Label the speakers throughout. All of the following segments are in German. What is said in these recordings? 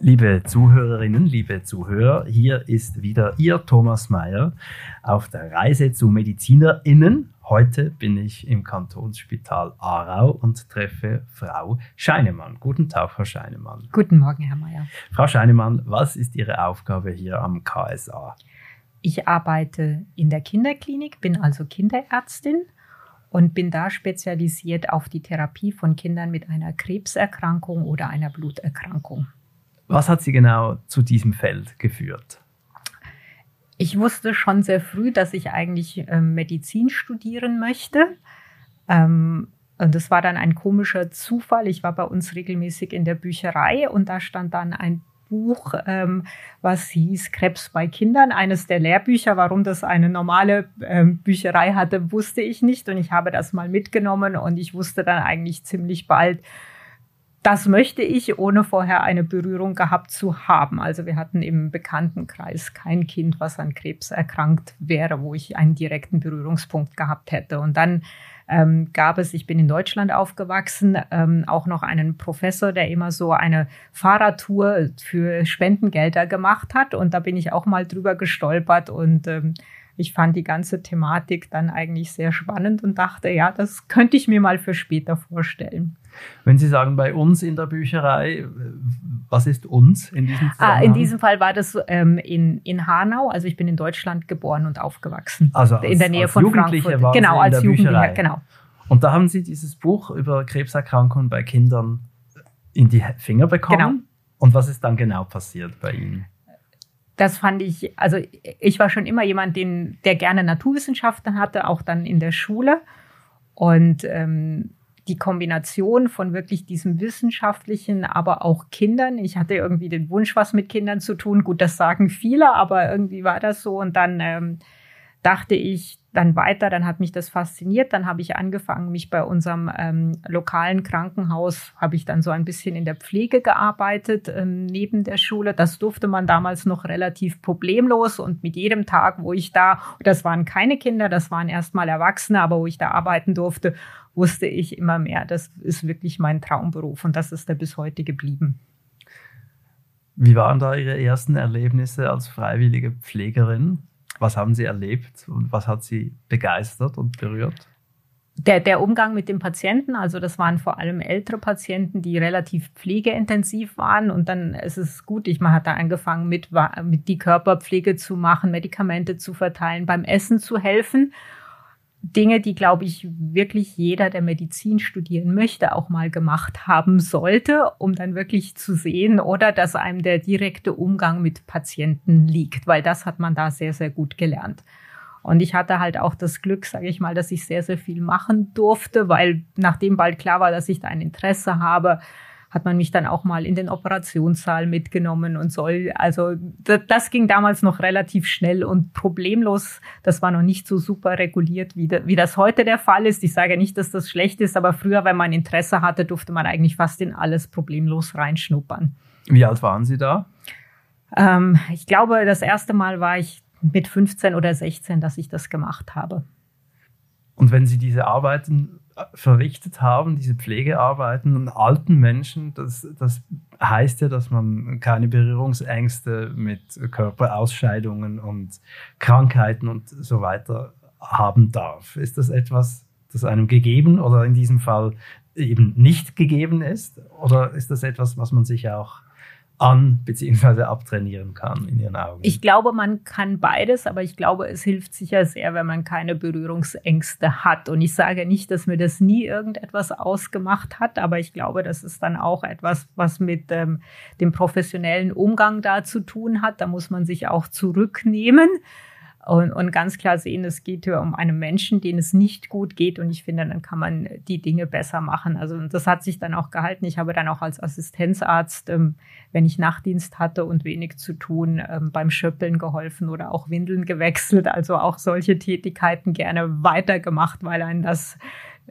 Speaker 1: Liebe Zuhörerinnen, liebe Zuhörer, hier ist wieder Ihr Thomas Mayer auf der Reise zu MedizinerInnen. Heute bin ich im Kantonsspital Aarau und treffe Frau Scheinemann. Guten Tag, Frau Scheinemann.
Speaker 2: Guten Morgen, Herr Mayer.
Speaker 1: Frau Scheinemann, was ist Ihre Aufgabe hier am KSA?
Speaker 2: Ich arbeite in der Kinderklinik, bin also Kinderärztin und bin da spezialisiert auf die Therapie von Kindern mit einer Krebserkrankung oder einer Bluterkrankung.
Speaker 1: Was hat Sie genau zu diesem Feld geführt?
Speaker 2: Ich wusste schon sehr früh, dass ich eigentlich äh, Medizin studieren möchte. Ähm, und das war dann ein komischer Zufall. Ich war bei uns regelmäßig in der Bücherei und da stand dann ein Buch, ähm, was hieß Krebs bei Kindern, eines der Lehrbücher. Warum das eine normale ähm, Bücherei hatte, wusste ich nicht. Und ich habe das mal mitgenommen und ich wusste dann eigentlich ziemlich bald, das möchte ich, ohne vorher eine Berührung gehabt zu haben. Also wir hatten im Bekanntenkreis kein Kind, was an Krebs erkrankt wäre, wo ich einen direkten Berührungspunkt gehabt hätte. Und dann ähm, gab es, ich bin in Deutschland aufgewachsen, ähm, auch noch einen Professor, der immer so eine Fahrradtour für Spendengelder gemacht hat. Und da bin ich auch mal drüber gestolpert und ähm, ich fand die ganze Thematik dann eigentlich sehr spannend und dachte, ja, das könnte ich mir mal für später vorstellen.
Speaker 1: Wenn Sie sagen, bei uns in der Bücherei, was ist uns in diesem
Speaker 2: Fall? Ah, in diesem Fall war das ähm, in, in Hanau. Also ich bin in Deutschland geboren und aufgewachsen.
Speaker 1: Also als, in der Nähe als von Jugendliche Frankfurt. Waren
Speaker 2: genau,
Speaker 1: Sie
Speaker 2: als
Speaker 1: Jugendlicher,
Speaker 2: genau.
Speaker 1: Und da haben Sie dieses Buch über Krebserkrankungen bei Kindern in die Finger bekommen. Genau. Und was ist dann genau passiert bei Ihnen?
Speaker 2: das fand ich, also ich war schon immer jemand, den, der gerne Naturwissenschaften hatte, auch dann in der Schule. Und ähm, die Kombination von wirklich diesem wissenschaftlichen, aber auch Kindern. Ich hatte irgendwie den Wunsch, was mit Kindern zu tun. Gut, das sagen viele, aber irgendwie war das so. Und dann ähm, dachte ich, dann weiter, dann hat mich das fasziniert. Dann habe ich angefangen, mich bei unserem ähm, lokalen Krankenhaus, habe ich dann so ein bisschen in der Pflege gearbeitet, ähm, neben der Schule. Das durfte man damals noch relativ problemlos und mit jedem Tag, wo ich da, das waren keine Kinder, das waren erstmal Erwachsene, aber wo ich da arbeiten durfte, wusste ich immer mehr, das ist wirklich mein Traumberuf und das ist er bis heute geblieben.
Speaker 1: Wie waren da Ihre ersten Erlebnisse als freiwillige Pflegerin? Was haben Sie erlebt und was hat Sie begeistert und berührt?
Speaker 2: Der, der Umgang mit den Patienten, also das waren vor allem ältere Patienten, die relativ pflegeintensiv waren. Und dann ist es gut, ich hatte angefangen mit, mit die Körperpflege zu machen, Medikamente zu verteilen, beim Essen zu helfen. Dinge, die, glaube ich, wirklich jeder, der Medizin studieren möchte, auch mal gemacht haben sollte, um dann wirklich zu sehen oder dass einem der direkte Umgang mit Patienten liegt, weil das hat man da sehr, sehr gut gelernt. Und ich hatte halt auch das Glück, sage ich mal, dass ich sehr, sehr viel machen durfte, weil nachdem bald klar war, dass ich da ein Interesse habe, hat man mich dann auch mal in den Operationssaal mitgenommen und soll. Also das ging damals noch relativ schnell und problemlos. Das war noch nicht so super reguliert, wie, wie das heute der Fall ist. Ich sage nicht, dass das schlecht ist, aber früher, wenn man Interesse hatte, durfte man eigentlich fast in alles problemlos reinschnuppern.
Speaker 1: Wie alt waren Sie da?
Speaker 2: Ähm, ich glaube, das erste Mal war ich mit 15 oder 16, dass ich das gemacht habe.
Speaker 1: Und wenn Sie diese Arbeiten verrichtet haben, diese Pflegearbeiten an alten Menschen, das, das heißt ja, dass man keine Berührungsängste mit Körperausscheidungen und Krankheiten und so weiter haben darf. Ist das etwas, das einem gegeben oder in diesem Fall eben nicht gegeben ist? Oder ist das etwas, was man sich auch an bzw. abtrainieren kann in Ihren Augen?
Speaker 2: Ich glaube, man kann beides, aber ich glaube, es hilft sicher sehr, wenn man keine Berührungsängste hat. Und ich sage nicht, dass mir das nie irgendetwas ausgemacht hat, aber ich glaube, das ist dann auch etwas, was mit ähm, dem professionellen Umgang da zu tun hat. Da muss man sich auch zurücknehmen und, und ganz klar sehen, es geht hier um einen Menschen, den es nicht gut geht. Und ich finde, dann kann man die Dinge besser machen. Also das hat sich dann auch gehalten. Ich habe dann auch als Assistenzarzt, ähm, wenn ich Nachtdienst hatte und wenig zu tun, ähm, beim Schöppeln geholfen oder auch Windeln gewechselt. Also auch solche Tätigkeiten gerne weitergemacht, weil einen das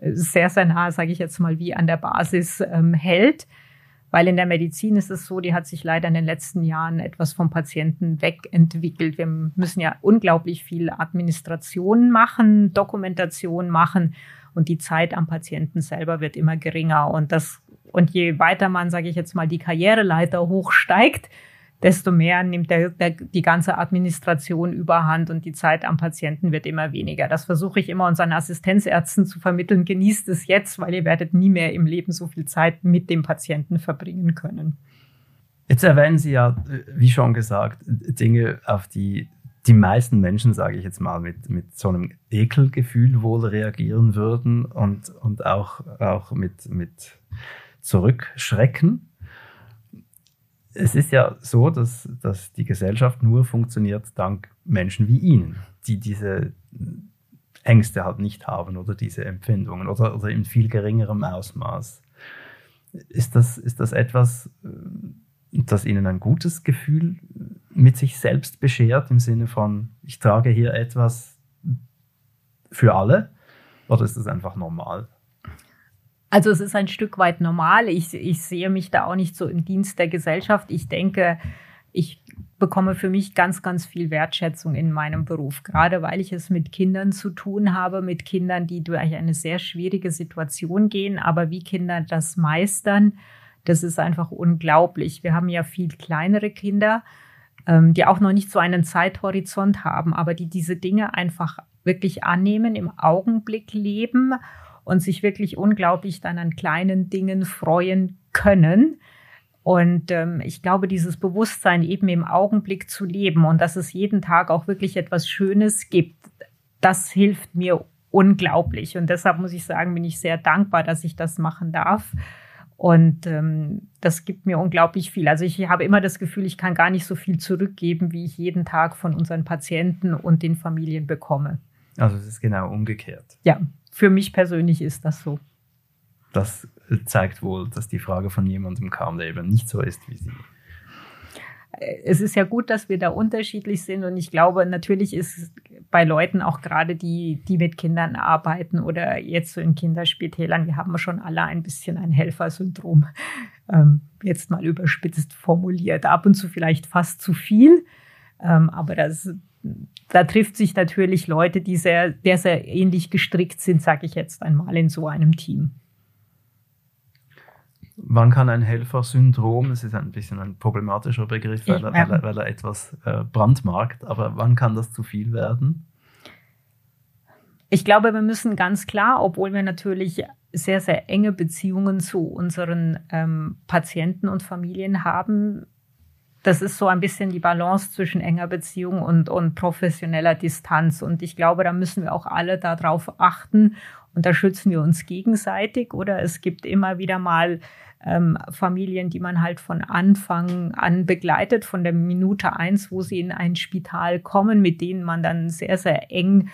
Speaker 2: sehr, sehr nah, sage ich jetzt mal, wie an der Basis ähm, hält. Weil in der Medizin ist es so, die hat sich leider in den letzten Jahren etwas vom Patienten wegentwickelt. Wir müssen ja unglaublich viel Administration machen, Dokumentation machen und die Zeit am Patienten selber wird immer geringer. Und das, und je weiter man, sage ich jetzt mal, die Karriereleiter hochsteigt, desto mehr nimmt der, der, die ganze Administration überhand und die Zeit am Patienten wird immer weniger. Das versuche ich immer unseren Assistenzärzten zu vermitteln. Genießt es jetzt, weil ihr werdet nie mehr im Leben so viel Zeit mit dem Patienten verbringen können.
Speaker 1: Jetzt erwähnen Sie ja, wie schon gesagt, Dinge, auf die die meisten Menschen, sage ich jetzt mal, mit, mit so einem Ekelgefühl wohl reagieren würden und, und auch, auch mit, mit Zurückschrecken es ist ja so, dass, dass die Gesellschaft nur funktioniert dank Menschen wie Ihnen, die diese Ängste halt nicht haben oder diese Empfindungen oder, oder in viel geringerem Ausmaß. Ist das, ist das etwas, äh, das Ihnen ein gutes Gefühl mit sich selbst beschert, im Sinne von, ich trage hier etwas für alle? Oder ist das einfach normal?
Speaker 2: Also es ist ein Stück weit normal. Ich, ich sehe mich da auch nicht so im Dienst der Gesellschaft. Ich denke, ich bekomme für mich ganz, ganz viel Wertschätzung in meinem Beruf, gerade weil ich es mit Kindern zu tun habe, mit Kindern, die durch eine sehr schwierige Situation gehen, aber wie Kinder das meistern, das ist einfach unglaublich. Wir haben ja viel kleinere Kinder, ähm, die auch noch nicht so einen Zeithorizont haben, aber die diese Dinge einfach wirklich annehmen, im Augenblick leben und sich wirklich unglaublich dann an kleinen Dingen freuen können. Und ähm, ich glaube, dieses Bewusstsein eben im Augenblick zu leben und dass es jeden Tag auch wirklich etwas Schönes gibt, das hilft mir unglaublich. Und deshalb muss ich sagen, bin ich sehr dankbar, dass ich das machen darf. Und ähm, das gibt mir unglaublich viel. Also ich habe immer das Gefühl, ich kann gar nicht so viel zurückgeben, wie ich jeden Tag von unseren Patienten und den Familien bekomme.
Speaker 1: Also es ist genau umgekehrt.
Speaker 2: Ja, für mich persönlich ist das so.
Speaker 1: Das zeigt wohl, dass die Frage von jemandem kam, der eben nicht so ist wie Sie.
Speaker 2: Es ist ja gut, dass wir da unterschiedlich sind und ich glaube, natürlich ist bei Leuten auch gerade die, die mit Kindern arbeiten oder jetzt so in Kinderspitälern, wir haben schon alle ein bisschen ein Helfersyndrom, ähm, jetzt mal überspitzt formuliert, ab und zu vielleicht fast zu viel, ähm, aber das da trifft sich natürlich Leute, die sehr, sehr, sehr ähnlich gestrickt sind, sage ich jetzt einmal, in so einem Team.
Speaker 1: Wann kann ein Helfersyndrom, das ist ein bisschen ein problematischer Begriff, weil, er, weil er, weil er etwas äh, brandmarkt, aber wann kann das zu viel werden?
Speaker 2: Ich glaube, wir müssen ganz klar, obwohl wir natürlich sehr, sehr enge Beziehungen zu unseren ähm, Patienten und Familien haben, das ist so ein bisschen die Balance zwischen enger Beziehung und, und professioneller Distanz. Und ich glaube, da müssen wir auch alle darauf achten. Und da schützen wir uns gegenseitig. Oder es gibt immer wieder mal ähm, Familien, die man halt von Anfang an begleitet, von der Minute eins, wo sie in ein Spital kommen, mit denen man dann sehr, sehr eng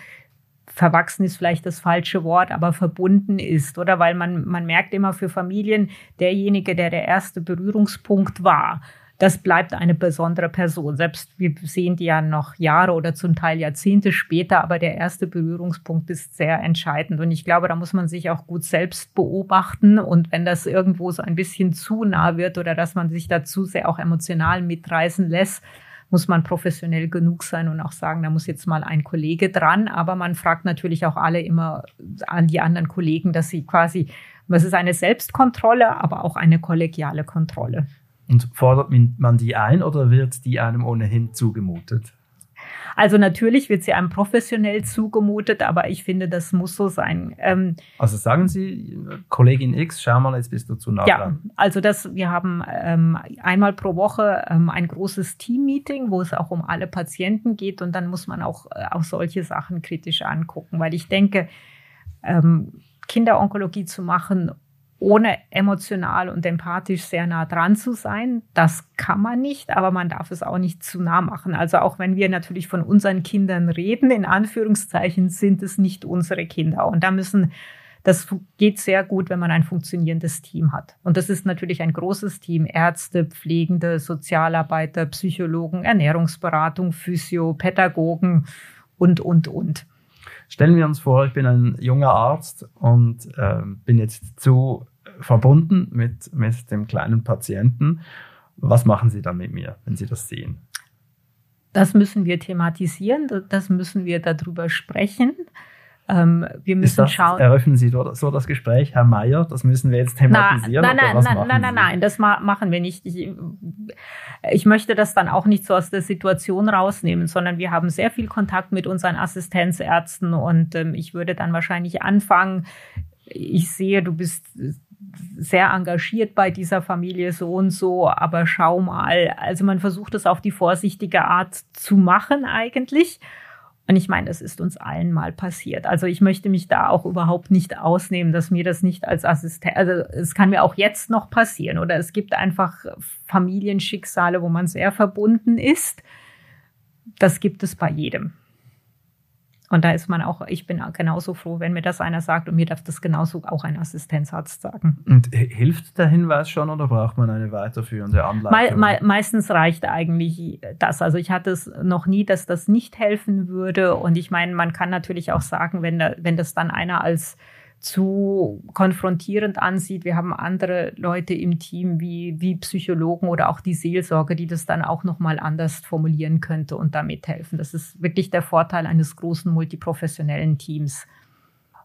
Speaker 2: verwachsen ist vielleicht das falsche Wort, aber verbunden ist, oder? Weil man, man merkt immer für Familien, derjenige, der der erste Berührungspunkt war, das bleibt eine besondere Person. Selbst wir sehen die ja noch Jahre oder zum Teil Jahrzehnte später, aber der erste Berührungspunkt ist sehr entscheidend. Und ich glaube, da muss man sich auch gut selbst beobachten. Und wenn das irgendwo so ein bisschen zu nah wird oder dass man sich dazu sehr auch emotional mitreißen lässt, muss man professionell genug sein und auch sagen, da muss jetzt mal ein Kollege dran. Aber man fragt natürlich auch alle immer an die anderen Kollegen, dass sie quasi, was ist eine Selbstkontrolle, aber auch eine kollegiale Kontrolle.
Speaker 1: Und fordert man die ein oder wird die einem ohnehin zugemutet?
Speaker 2: Also natürlich wird sie einem professionell zugemutet, aber ich finde, das muss so sein.
Speaker 1: Ähm, also sagen Sie, Kollegin X, schau mal, jetzt bist du zu nah
Speaker 2: ja, dran. Also das, wir haben ähm, einmal pro Woche ähm, ein großes Team-Meeting, wo es auch um alle Patienten geht und dann muss man auch, äh, auch solche Sachen kritisch angucken, weil ich denke, ähm, Kinderonkologie zu machen ohne emotional und empathisch sehr nah dran zu sein. Das kann man nicht, aber man darf es auch nicht zu nah machen. Also auch wenn wir natürlich von unseren Kindern reden, in Anführungszeichen sind es nicht unsere Kinder. Und da müssen, das geht sehr gut, wenn man ein funktionierendes Team hat. Und das ist natürlich ein großes Team. Ärzte, Pflegende, Sozialarbeiter, Psychologen, Ernährungsberatung, Physio, Pädagogen und, und, und.
Speaker 1: Stellen wir uns vor, ich bin ein junger Arzt und äh, bin jetzt zu verbunden mit, mit dem kleinen Patienten. Was machen Sie dann mit mir, wenn Sie das sehen?
Speaker 2: Das müssen wir thematisieren, das müssen wir darüber sprechen. Ähm, wir müssen
Speaker 1: das,
Speaker 2: schauen.
Speaker 1: Eröffnen Sie so das Gespräch, Herr Mayer, das müssen wir jetzt thematisieren.
Speaker 2: Na, nein, nein, nein, nein, nein, nein, das machen wir nicht. Ich, ich möchte das dann auch nicht so aus der Situation rausnehmen, sondern wir haben sehr viel Kontakt mit unseren Assistenzärzten und ähm, ich würde dann wahrscheinlich anfangen. Ich sehe, du bist sehr engagiert bei dieser Familie so und so, aber schau mal. Also man versucht es auf die vorsichtige Art zu machen eigentlich. Und ich meine, das ist uns allen mal passiert. Also ich möchte mich da auch überhaupt nicht ausnehmen, dass mir das nicht als Assistent, also es kann mir auch jetzt noch passieren oder es gibt einfach Familienschicksale, wo man sehr verbunden ist. Das gibt es bei jedem. Und da ist man auch, ich bin genauso froh, wenn mir das einer sagt und mir darf das genauso auch ein Assistenzarzt sagen.
Speaker 1: Und hilft der Hinweis schon oder braucht man eine weiterführende Anleitung?
Speaker 2: Me me meistens reicht eigentlich das. Also ich hatte es noch nie, dass das nicht helfen würde. Und ich meine, man kann natürlich auch sagen, wenn, da, wenn das dann einer als zu konfrontierend ansieht. Wir haben andere Leute im Team wie, wie Psychologen oder auch die Seelsorge, die das dann auch nochmal anders formulieren könnte und damit helfen. Das ist wirklich der Vorteil eines großen multiprofessionellen Teams.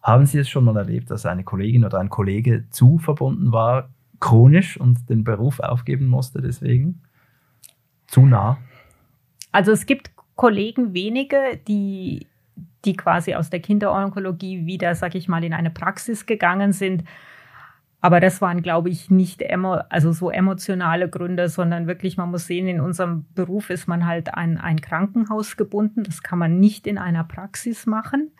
Speaker 1: Haben Sie es schon mal erlebt, dass eine Kollegin oder ein Kollege zu verbunden war, chronisch und den Beruf aufgeben musste deswegen? Zu nah?
Speaker 2: Also es gibt Kollegen wenige, die die quasi aus der Kinderonkologie wieder, sag ich mal, in eine Praxis gegangen sind. Aber das waren, glaube ich, nicht emo also so emotionale Gründe, sondern wirklich, man muss sehen, in unserem Beruf ist man halt an ein Krankenhaus gebunden. Das kann man nicht in einer Praxis machen.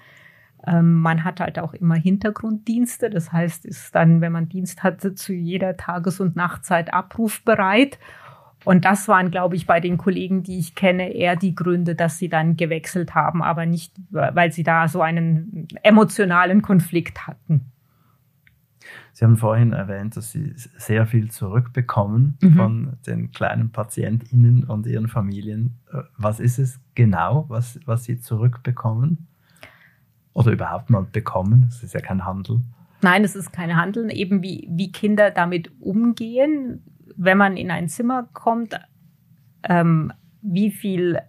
Speaker 2: Ähm, man hat halt auch immer Hintergrunddienste. Das heißt, ist dann, wenn man Dienst hatte, zu jeder Tages- und Nachtzeit abrufbereit. Und das waren, glaube ich, bei den Kollegen, die ich kenne, eher die Gründe, dass sie dann gewechselt haben, aber nicht, weil sie da so einen emotionalen Konflikt hatten.
Speaker 1: Sie haben vorhin erwähnt, dass Sie sehr viel zurückbekommen mhm. von den kleinen PatientInnen und ihren Familien. Äh, was ist es genau, was, was Sie zurückbekommen? Oder überhaupt mal bekommen? Das ist ja kein Handel.
Speaker 2: Nein, es ist kein Handeln. Eben wie, wie Kinder damit umgehen, wenn man in ein Zimmer kommt, ähm, wie viel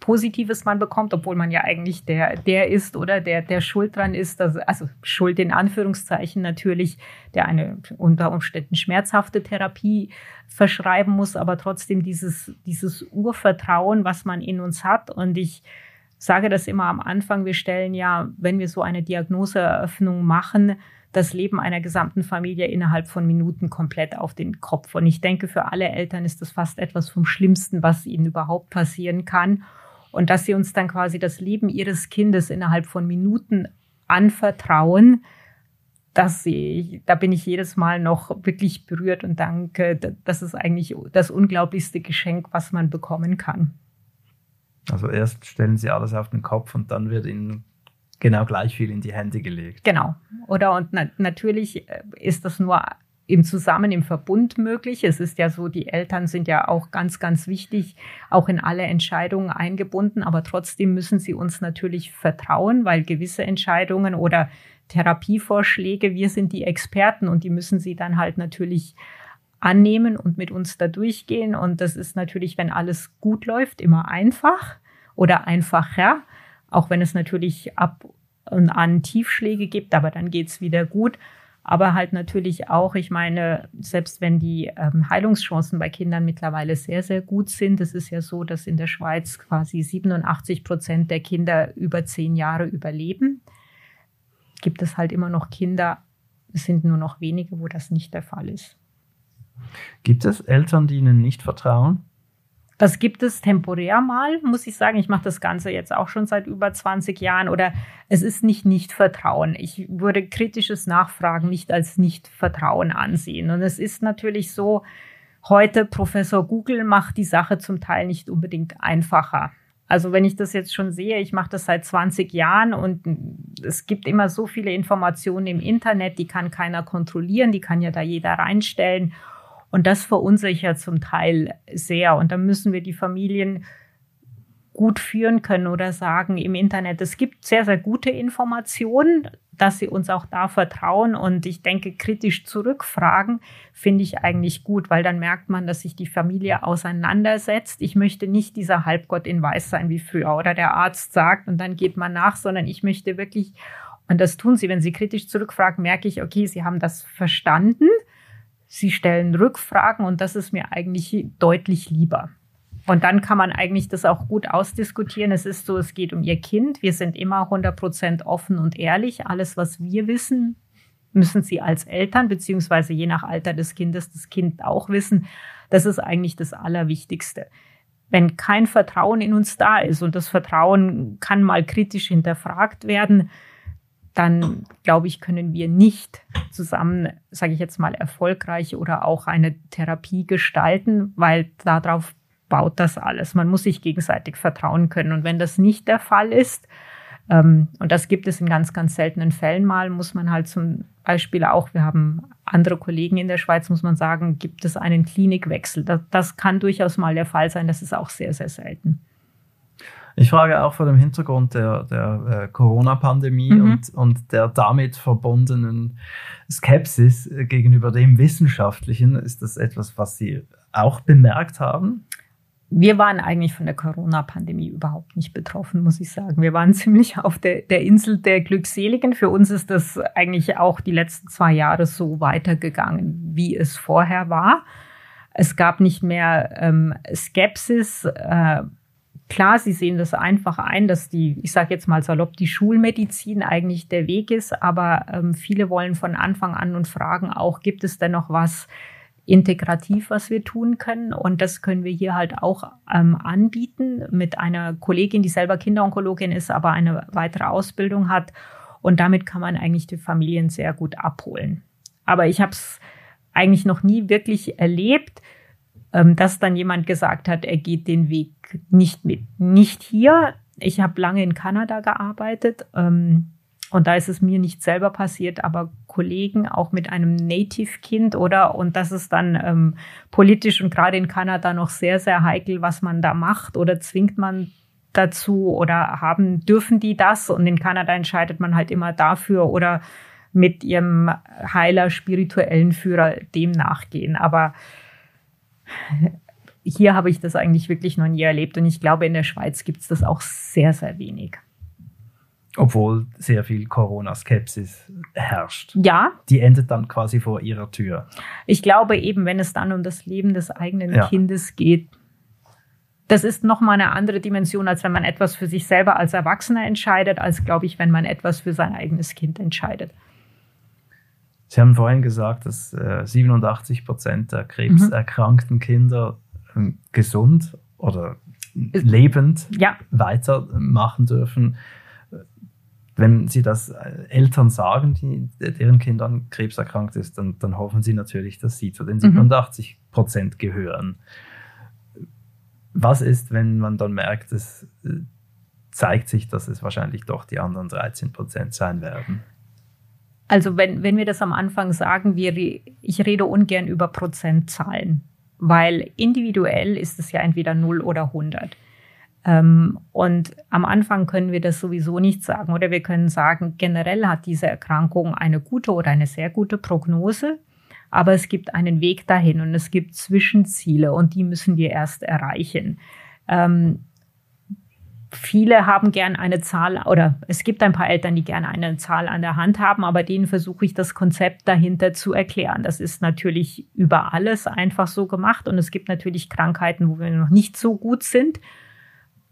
Speaker 2: Positives man bekommt, obwohl man ja eigentlich der, der ist oder der, der schuld dran ist, dass, also schuld in Anführungszeichen natürlich, der eine unter Umständen schmerzhafte Therapie verschreiben muss, aber trotzdem dieses, dieses Urvertrauen, was man in uns hat. Und ich sage das immer am Anfang, wir stellen ja, wenn wir so eine Diagnoseeröffnung machen, das Leben einer gesamten Familie innerhalb von Minuten komplett auf den Kopf. Und ich denke, für alle Eltern ist das fast etwas vom Schlimmsten, was ihnen überhaupt passieren kann. Und dass sie uns dann quasi das Leben ihres Kindes innerhalb von Minuten anvertrauen, das sehe ich, da bin ich jedes Mal noch wirklich berührt und danke. Das ist eigentlich das unglaublichste Geschenk, was man bekommen kann.
Speaker 1: Also erst stellen Sie alles auf den Kopf und dann wird Ihnen genau gleich viel in die Hände gelegt.
Speaker 2: Genau. Oder und na natürlich äh, ist das nur im Zusammen, im Verbund möglich. Es ist ja so, die Eltern sind ja auch ganz, ganz wichtig, auch in alle Entscheidungen eingebunden, aber trotzdem müssen sie uns natürlich vertrauen, weil gewisse Entscheidungen oder Therapievorschläge, wir sind die Experten und die müssen sie dann halt natürlich annehmen und mit uns da durchgehen. Und das ist natürlich, wenn alles gut läuft, immer einfach oder einfacher auch wenn es natürlich ab und an Tiefschläge gibt, aber dann geht's wieder gut. Aber halt natürlich auch, ich meine, selbst wenn die ähm, Heilungschancen bei Kindern mittlerweile sehr, sehr gut sind, es ist ja so, dass in der Schweiz quasi 87 Prozent der Kinder über zehn Jahre überleben, gibt es halt immer noch Kinder, es sind nur noch wenige, wo das nicht der Fall ist.
Speaker 1: Gibt es Eltern, die Ihnen nicht vertrauen?
Speaker 2: Das gibt es temporär mal, muss ich sagen. Ich mache das Ganze jetzt auch schon seit über 20 Jahren oder es ist nicht Nicht-Vertrauen. Ich würde kritisches Nachfragen nicht als Nicht-Vertrauen ansehen. Und es ist natürlich so, heute Professor Google macht die Sache zum Teil nicht unbedingt einfacher. Also wenn ich das jetzt schon sehe, ich mache das seit 20 Jahren und es gibt immer so viele Informationen im Internet, die kann keiner kontrollieren, die kann ja da jeder reinstellen. Und das verunsichert zum Teil sehr. Und da müssen wir die Familien gut führen können oder sagen im Internet, es gibt sehr, sehr gute Informationen, dass sie uns auch da vertrauen. Und ich denke, kritisch zurückfragen finde ich eigentlich gut, weil dann merkt man, dass sich die Familie auseinandersetzt. Ich möchte nicht dieser Halbgott in Weiß sein wie früher oder der Arzt sagt und dann geht man nach, sondern ich möchte wirklich, und das tun sie, wenn sie kritisch zurückfragen, merke ich, okay, sie haben das verstanden Sie stellen Rückfragen und das ist mir eigentlich deutlich lieber. Und dann kann man eigentlich das auch gut ausdiskutieren. Es ist so, es geht um Ihr Kind. Wir sind immer 100 Prozent offen und ehrlich. Alles, was wir wissen, müssen Sie als Eltern, beziehungsweise je nach Alter des Kindes, das Kind auch wissen. Das ist eigentlich das Allerwichtigste. Wenn kein Vertrauen in uns da ist und das Vertrauen kann mal kritisch hinterfragt werden, dann glaube ich, können wir nicht zusammen, sage ich jetzt mal, erfolgreich oder auch eine Therapie gestalten, weil darauf baut das alles. Man muss sich gegenseitig vertrauen können. Und wenn das nicht der Fall ist, ähm, und das gibt es in ganz, ganz seltenen Fällen mal, muss man halt zum Beispiel auch, wir haben andere Kollegen in der Schweiz, muss man sagen, gibt es einen Klinikwechsel. Das, das kann durchaus mal der Fall sein. Das ist auch sehr, sehr selten.
Speaker 1: Ich frage auch vor dem Hintergrund der, der äh, Corona-Pandemie mhm. und, und der damit verbundenen Skepsis gegenüber dem Wissenschaftlichen. Ist das etwas, was Sie auch bemerkt haben?
Speaker 2: Wir waren eigentlich von der Corona-Pandemie überhaupt nicht betroffen, muss ich sagen. Wir waren ziemlich auf der, der Insel der Glückseligen. Für uns ist das eigentlich auch die letzten zwei Jahre so weitergegangen, wie es vorher war. Es gab nicht mehr ähm, Skepsis. Äh, Klar, sie sehen das einfach ein, dass die, ich sage jetzt mal salopp, die Schulmedizin eigentlich der Weg ist, aber ähm, viele wollen von Anfang an und fragen auch, gibt es denn noch was integrativ, was wir tun können? Und das können wir hier halt auch ähm, anbieten mit einer Kollegin, die selber Kinderonkologin ist, aber eine weitere Ausbildung hat. Und damit kann man eigentlich die Familien sehr gut abholen. Aber ich habe es eigentlich noch nie wirklich erlebt, dass dann jemand gesagt hat, er geht den Weg nicht mit. Nicht hier. Ich habe lange in Kanada gearbeitet ähm, und da ist es mir nicht selber passiert, aber Kollegen auch mit einem Native-Kind oder und das ist dann ähm, politisch und gerade in Kanada noch sehr, sehr heikel, was man da macht oder zwingt man dazu oder haben, dürfen die das? Und in Kanada entscheidet man halt immer dafür oder mit ihrem Heiler, spirituellen Führer dem nachgehen. Aber hier habe ich das eigentlich wirklich noch nie erlebt und ich glaube, in der Schweiz gibt es das auch sehr, sehr wenig.
Speaker 1: Obwohl sehr viel Corona-Skepsis herrscht.
Speaker 2: Ja.
Speaker 1: Die endet dann quasi vor ihrer Tür.
Speaker 2: Ich glaube eben, wenn es dann um das Leben des eigenen ja. Kindes geht, das ist nochmal eine andere Dimension, als wenn man etwas für sich selber als Erwachsener entscheidet, als, glaube ich, wenn man etwas für sein eigenes Kind entscheidet.
Speaker 1: Sie haben vorhin gesagt, dass äh, 87 Prozent der krebserkrankten mhm. Kinder äh, gesund oder lebend ja. weitermachen dürfen. Wenn Sie das äh, Eltern sagen, die, deren Kind an Krebs erkrankt ist, dann, dann hoffen Sie natürlich, dass Sie zu den 87 mhm. Prozent gehören. Was ist, wenn man dann merkt, es äh, zeigt sich, dass es wahrscheinlich doch die anderen 13 Prozent sein werden?
Speaker 2: Also wenn, wenn wir das am Anfang sagen, wir, ich rede ungern über Prozentzahlen, weil individuell ist es ja entweder 0 oder 100. Ähm, und am Anfang können wir das sowieso nicht sagen. Oder wir können sagen, generell hat diese Erkrankung eine gute oder eine sehr gute Prognose. Aber es gibt einen Weg dahin und es gibt Zwischenziele und die müssen wir erst erreichen. Ähm, viele haben gern eine Zahl oder es gibt ein paar Eltern, die gerne eine Zahl an der Hand haben, aber denen versuche ich das Konzept dahinter zu erklären. Das ist natürlich über alles einfach so gemacht und es gibt natürlich Krankheiten, wo wir noch nicht so gut sind,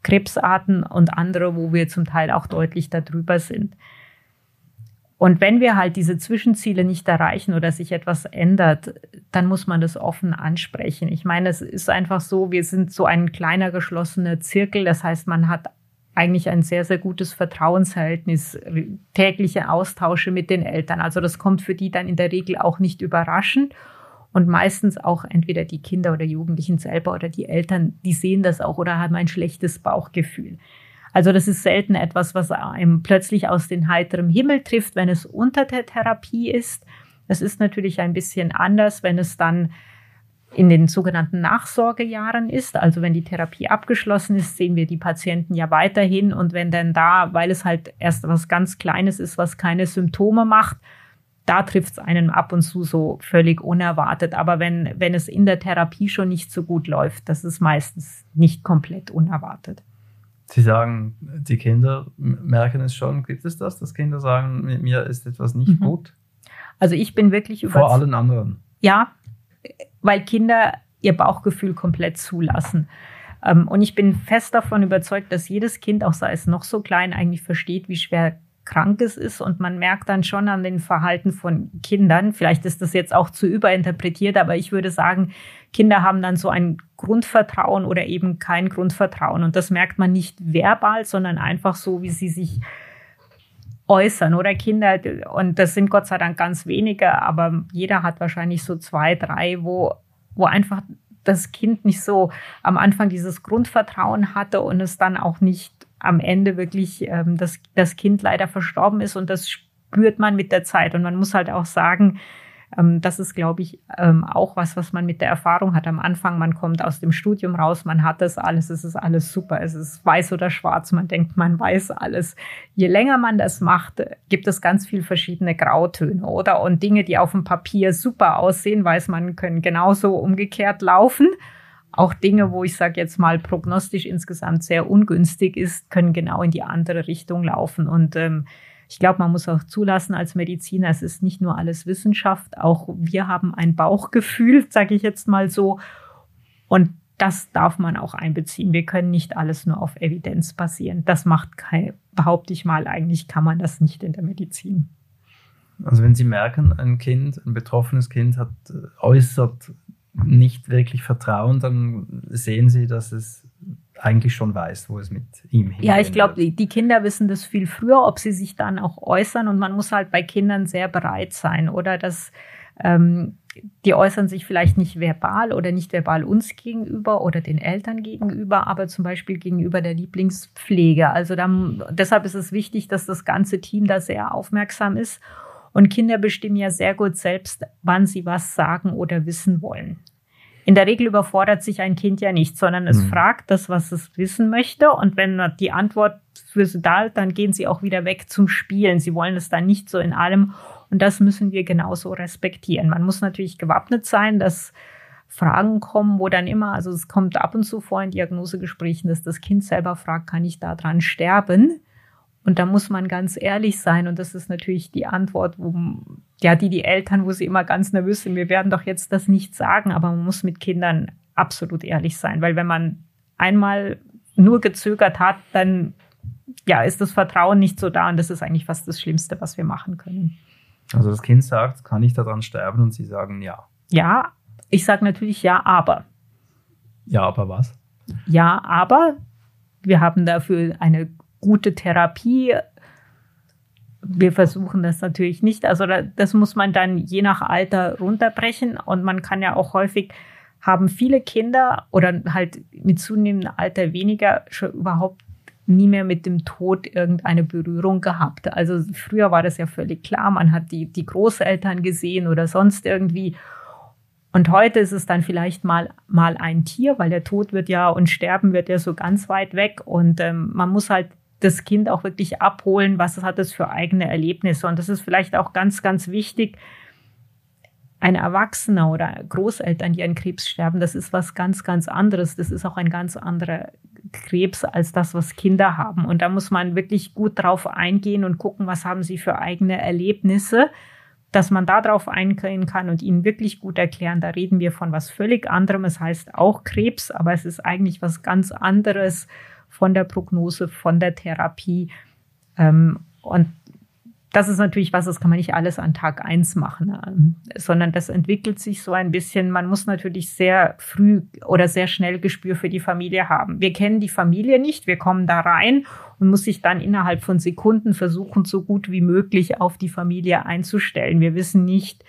Speaker 2: Krebsarten und andere, wo wir zum Teil auch deutlich darüber sind. Und wenn wir halt diese Zwischenziele nicht erreichen oder sich etwas ändert, dann muss man das offen ansprechen. Ich meine, es ist einfach so, wir sind so ein kleiner geschlossener Zirkel. Das heißt, man hat eigentlich ein sehr, sehr gutes Vertrauensverhältnis, tägliche Austausche mit den Eltern. Also das kommt für die dann in der Regel auch nicht überraschend. Und meistens auch entweder die Kinder oder Jugendlichen selber oder die Eltern, die sehen das auch oder haben ein schlechtes Bauchgefühl. Also das ist selten etwas, was einem plötzlich aus den heiterem Himmel trifft, wenn es unter der Therapie ist. Das ist natürlich ein bisschen anders, wenn es dann in den sogenannten Nachsorgejahren ist. Also wenn die Therapie abgeschlossen ist, sehen wir die Patienten ja weiterhin. Und wenn dann da, weil es halt erst was ganz Kleines ist, was keine Symptome macht, da trifft es einen ab und zu so völlig unerwartet. Aber wenn, wenn es in der Therapie schon nicht so gut läuft, das ist meistens nicht komplett unerwartet.
Speaker 1: Sie sagen, die Kinder merken es schon. Gibt es das, dass Kinder sagen, mit mir ist etwas nicht mhm. gut?
Speaker 2: Also ich bin wirklich überzeugt.
Speaker 1: Vor allen anderen.
Speaker 2: Ja, weil Kinder ihr Bauchgefühl komplett zulassen. Ähm, und ich bin fest davon überzeugt, dass jedes Kind, auch sei es noch so klein, eigentlich versteht, wie schwer krank es ist. Und man merkt dann schon an den Verhalten von Kindern, vielleicht ist das jetzt auch zu überinterpretiert, aber ich würde sagen, Kinder haben dann so ein Grundvertrauen oder eben kein Grundvertrauen. Und das merkt man nicht verbal, sondern einfach so, wie sie sich äußern oder Kinder. Und das sind Gott sei Dank ganz wenige, aber jeder hat wahrscheinlich so zwei, drei, wo, wo einfach das Kind nicht so am Anfang dieses Grundvertrauen hatte und es dann auch nicht am Ende wirklich ähm, das, das Kind leider verstorben ist. Und das spürt man mit der Zeit. Und man muss halt auch sagen, ähm, das ist, glaube ich, ähm, auch was, was man mit der Erfahrung hat. Am Anfang, man kommt aus dem Studium raus, man hat das alles, es ist alles super, es ist weiß oder schwarz, man denkt, man weiß alles. Je länger man das macht, gibt es ganz viel verschiedene Grautöne, oder? Und Dinge, die auf dem Papier super aussehen, weiß man, können genauso umgekehrt laufen. Auch Dinge, wo ich sage jetzt mal prognostisch insgesamt sehr ungünstig ist, können genau in die andere Richtung laufen. Und ähm, ich glaube, man muss auch zulassen als Mediziner, es ist nicht nur alles Wissenschaft, auch wir haben ein Bauchgefühl, sage ich jetzt mal so. Und das darf man auch einbeziehen. Wir können nicht alles nur auf Evidenz basieren. Das macht kein, behaupte ich mal, eigentlich kann man das nicht in der Medizin.
Speaker 1: Also wenn Sie merken, ein Kind, ein betroffenes Kind hat äh, äußert nicht wirklich Vertrauen, dann sehen Sie, dass es eigentlich schon weiß, wo es mit ihm
Speaker 2: hingeht. Ja, ich glaube, die Kinder wissen das viel früher, ob sie sich dann auch äußern und man muss halt bei Kindern sehr bereit sein oder dass ähm, die äußern sich vielleicht nicht verbal oder nicht verbal uns gegenüber oder den Eltern gegenüber, aber zum Beispiel gegenüber der Lieblingspflege. Also dann, deshalb ist es wichtig, dass das ganze Team da sehr aufmerksam ist. Und Kinder bestimmen ja sehr gut selbst, wann sie was sagen oder wissen wollen. In der Regel überfordert sich ein Kind ja nicht, sondern es mhm. fragt das, was es wissen möchte. Und wenn die Antwort für sie da ist, dann gehen sie auch wieder weg zum Spielen. Sie wollen es dann nicht so in allem. Und das müssen wir genauso respektieren. Man muss natürlich gewappnet sein, dass Fragen kommen, wo dann immer, also es kommt ab und zu vor in Diagnosegesprächen, dass das Kind selber fragt, kann ich da dran sterben? Und da muss man ganz ehrlich sein. Und das ist natürlich die Antwort, wo, ja, die die Eltern, wo sie immer ganz nervös sind. Wir werden doch jetzt das nicht sagen, aber man muss mit Kindern absolut ehrlich sein. Weil wenn man einmal nur gezögert hat, dann, ja, ist das Vertrauen nicht so da. Und das ist eigentlich fast das Schlimmste, was wir machen können.
Speaker 1: Also das Kind sagt, kann ich daran sterben? Und Sie sagen ja.
Speaker 2: Ja, ich sage natürlich ja, aber.
Speaker 1: Ja, aber was?
Speaker 2: Ja, aber wir haben dafür eine gute Therapie. Wir versuchen das natürlich nicht. Also das muss man dann je nach Alter runterbrechen. Und man kann ja auch häufig haben viele Kinder oder halt mit zunehmendem Alter weniger schon überhaupt nie mehr mit dem Tod irgendeine Berührung gehabt. Also früher war das ja völlig klar, man hat die, die Großeltern gesehen oder sonst irgendwie. Und heute ist es dann vielleicht mal, mal ein Tier, weil der Tod wird ja und Sterben wird ja so ganz weit weg. Und ähm, man muss halt das Kind auch wirklich abholen, was hat es für eigene Erlebnisse. Und das ist vielleicht auch ganz, ganz wichtig. Ein Erwachsener oder Großeltern, die an Krebs sterben, das ist was ganz, ganz anderes. Das ist auch ein ganz anderer Krebs als das, was Kinder haben. Und da muss man wirklich gut drauf eingehen und gucken, was haben sie für eigene Erlebnisse, dass man da drauf eingehen kann und ihnen wirklich gut erklären. Da reden wir von was völlig anderem. Es heißt auch Krebs, aber es ist eigentlich was ganz anderes von der Prognose, von der Therapie. Ähm, und das ist natürlich was, das kann man nicht alles an Tag eins machen, ähm, sondern das entwickelt sich so ein bisschen. Man muss natürlich sehr früh oder sehr schnell Gespür für die Familie haben. Wir kennen die Familie nicht, wir kommen da rein und muss sich dann innerhalb von Sekunden versuchen, so gut wie möglich auf die Familie einzustellen. Wir wissen nicht,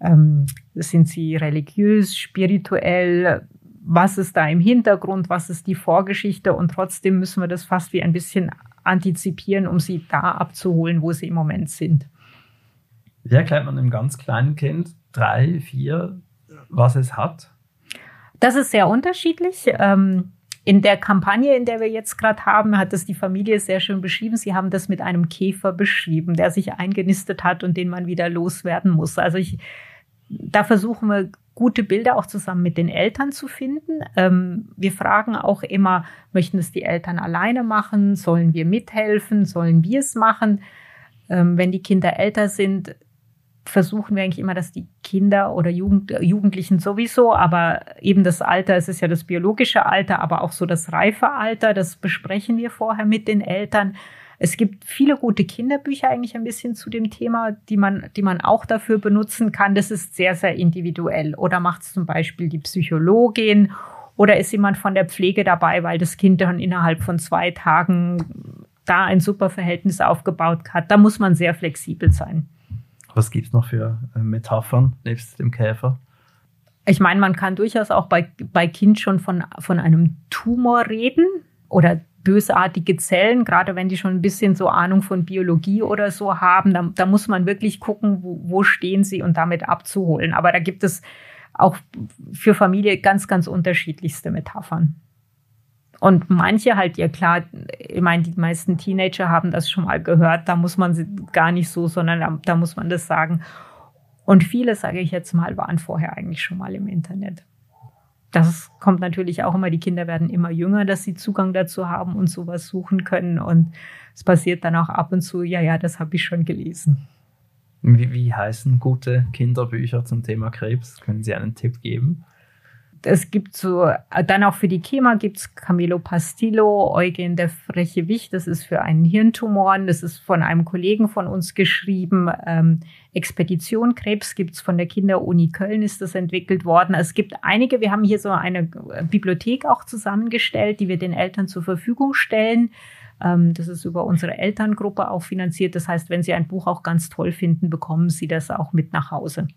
Speaker 2: ähm, sind sie religiös, spirituell, was ist da im Hintergrund, was ist die Vorgeschichte und trotzdem müssen wir das fast wie ein bisschen antizipieren, um sie da abzuholen, wo sie im Moment sind.
Speaker 1: Wie erklärt man einem ganz kleinen Kind, drei, vier, was es hat?
Speaker 2: Das ist sehr unterschiedlich. Ähm, in der Kampagne, in der wir jetzt gerade haben, hat das die Familie sehr schön beschrieben. Sie haben das mit einem Käfer beschrieben, der sich eingenistet hat und den man wieder loswerden muss. Also ich, da versuchen wir gute Bilder auch zusammen mit den Eltern zu finden. Ähm, wir fragen auch immer, möchten es die Eltern alleine machen? Sollen wir mithelfen? Sollen wir es machen? Ähm, wenn die Kinder älter sind, versuchen wir eigentlich immer, dass die Kinder oder Jugend, Jugendlichen sowieso, aber eben das Alter, es ist ja das biologische Alter, aber auch so das reife Alter, das besprechen wir vorher mit den Eltern es gibt viele gute Kinderbücher eigentlich ein bisschen zu dem Thema, die man, die man auch dafür benutzen kann. Das ist sehr, sehr individuell. Oder macht es zum Beispiel die Psychologin oder ist jemand von der Pflege dabei, weil das Kind dann innerhalb von zwei Tagen da ein super Verhältnis aufgebaut hat. Da muss man sehr flexibel sein.
Speaker 1: Was gibt es noch für äh, Metaphern nebst dem Käfer?
Speaker 2: Ich meine, man kann durchaus auch bei, bei Kind schon von, von einem Tumor reden oder bösartige Zellen, gerade wenn die schon ein bisschen so Ahnung von Biologie oder so haben, da, da muss man wirklich gucken, wo, wo stehen sie und damit abzuholen. Aber da gibt es auch für Familie ganz, ganz unterschiedlichste Metaphern. Und manche halt, ja klar, ich meine, die meisten Teenager haben das schon mal gehört, da muss man sie gar nicht so, sondern da, da muss man das sagen. Und viele, sage ich jetzt mal, waren vorher eigentlich schon mal im Internet das kommt natürlich auch immer, die Kinder werden immer jünger, dass sie Zugang dazu haben und sowas suchen können. Und es passiert dann auch ab und zu, ja, ja, das habe ich schon gelesen.
Speaker 1: Wie, wie heißen gute Kinderbücher zum Thema Krebs? Können Sie einen Tipp geben?
Speaker 2: Es gibt so, dann auch für die gibt es Camilo Pastillo, Eugen der freche Wicht, das ist für einen Hirntumor, das ist von einem Kollegen von uns geschrieben. Ähm, Expedition Krebs gibt es von der Kinderuni Köln, ist das entwickelt worden. Es gibt einige, wir haben hier so eine Bibliothek auch zusammengestellt, die wir den Eltern zur Verfügung stellen. Ähm, das ist über unsere Elterngruppe auch finanziert. Das heißt, wenn Sie ein Buch auch ganz toll finden, bekommen Sie das auch mit nach Hause.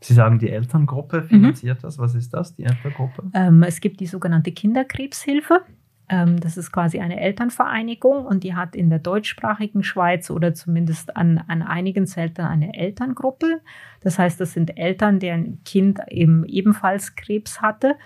Speaker 1: Sie sagen, die Elterngruppe mhm. finanziert mhm. das. Was ist das, die Elterngruppe?
Speaker 2: Ähm, es gibt die sogenannte Kinderkrebshilfe. Ähm, das ist quasi eine Elternvereinigung und die hat in der deutschsprachigen Schweiz oder zumindest an, an einigen Zelten eine Elterngruppe. Das heißt, das sind Eltern, deren Kind eben ebenfalls Krebs hatte